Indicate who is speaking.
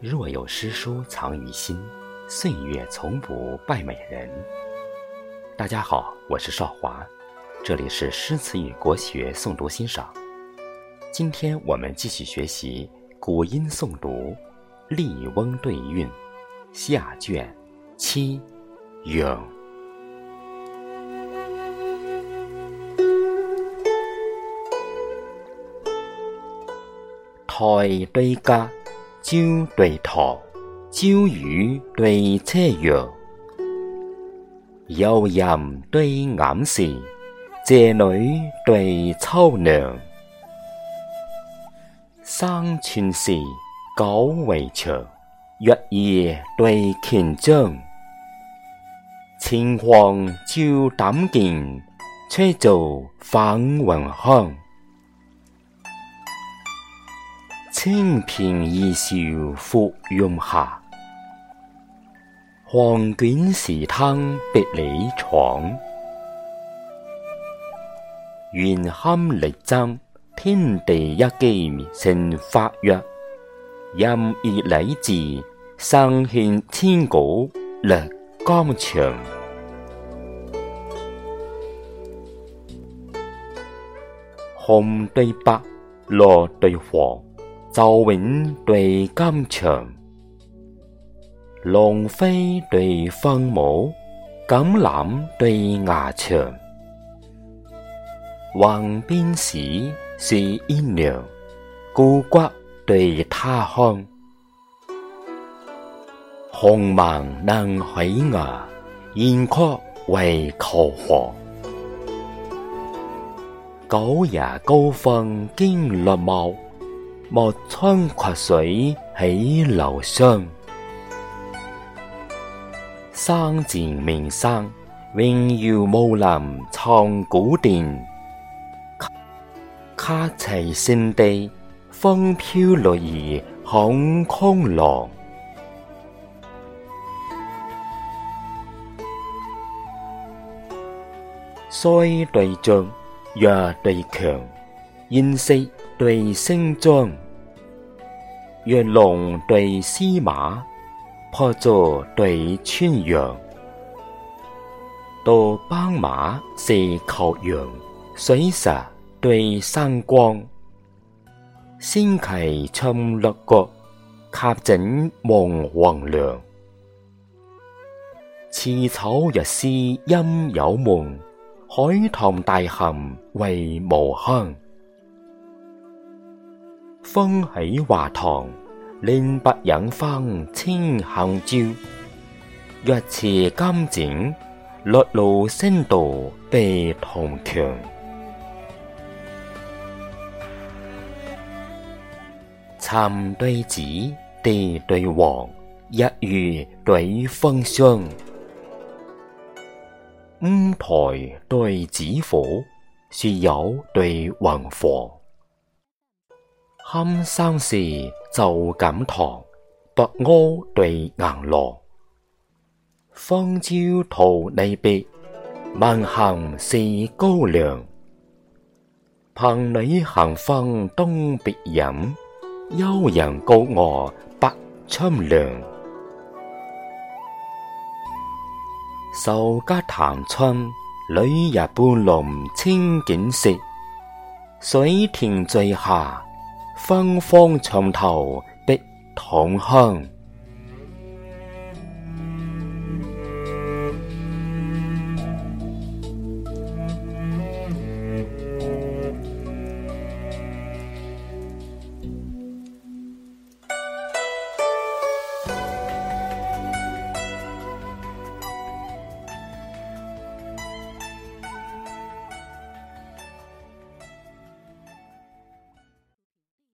Speaker 1: 若有诗书藏于心，岁月从不败美人。大家好，我是少华，这里是诗词与国学诵读欣赏。今天我们继续学习古音诵读《笠翁对韵》下卷七咏。台对家。朝对桃，朝雨对车月，幽人对隐士，谢女对秋娘。生寸史九围墙，月夜对前章。秦皇照胆剑，吹奏访云香。清平二笑覆云下，黄卷时汤别里闯。元堪力争，天地一机成法约。任以礼治，生献千古略刚强。红对白，落对黄。赵云对甘长，龙飞对方谋，橄朗对牙长，横边史是英娘，孤骨对他乡，红芒能毁牙，燕壳为求黄，九夜高峰惊绿毛。莫窗曲水起流霜，三字名山，永耀武林唱古殿。卡齐圣地，风飘绿叶响空廊。衰对象，弱对强，音识。对声壮，若龙对狮马，破竹对穿羊，斗斑马是靠羊，水石对山光。仙骑冲六角，侠景望黄梁。刺草日，诗阴有梦，海棠大恨为无香。风起华堂，令白染芳千行照；若持金井，绿露星桃被同强。参对子地对王，日月对风霜。五台对紫火，树友对云房。堪山寺，旧锦堂，白鸥对银罗。芳郊桃李别，孟行是高粱。凭你行风东别饮，悠人共我北春凉。寿家谈春，旅日半笼清景色，水田醉下。芬芳长头的糖香。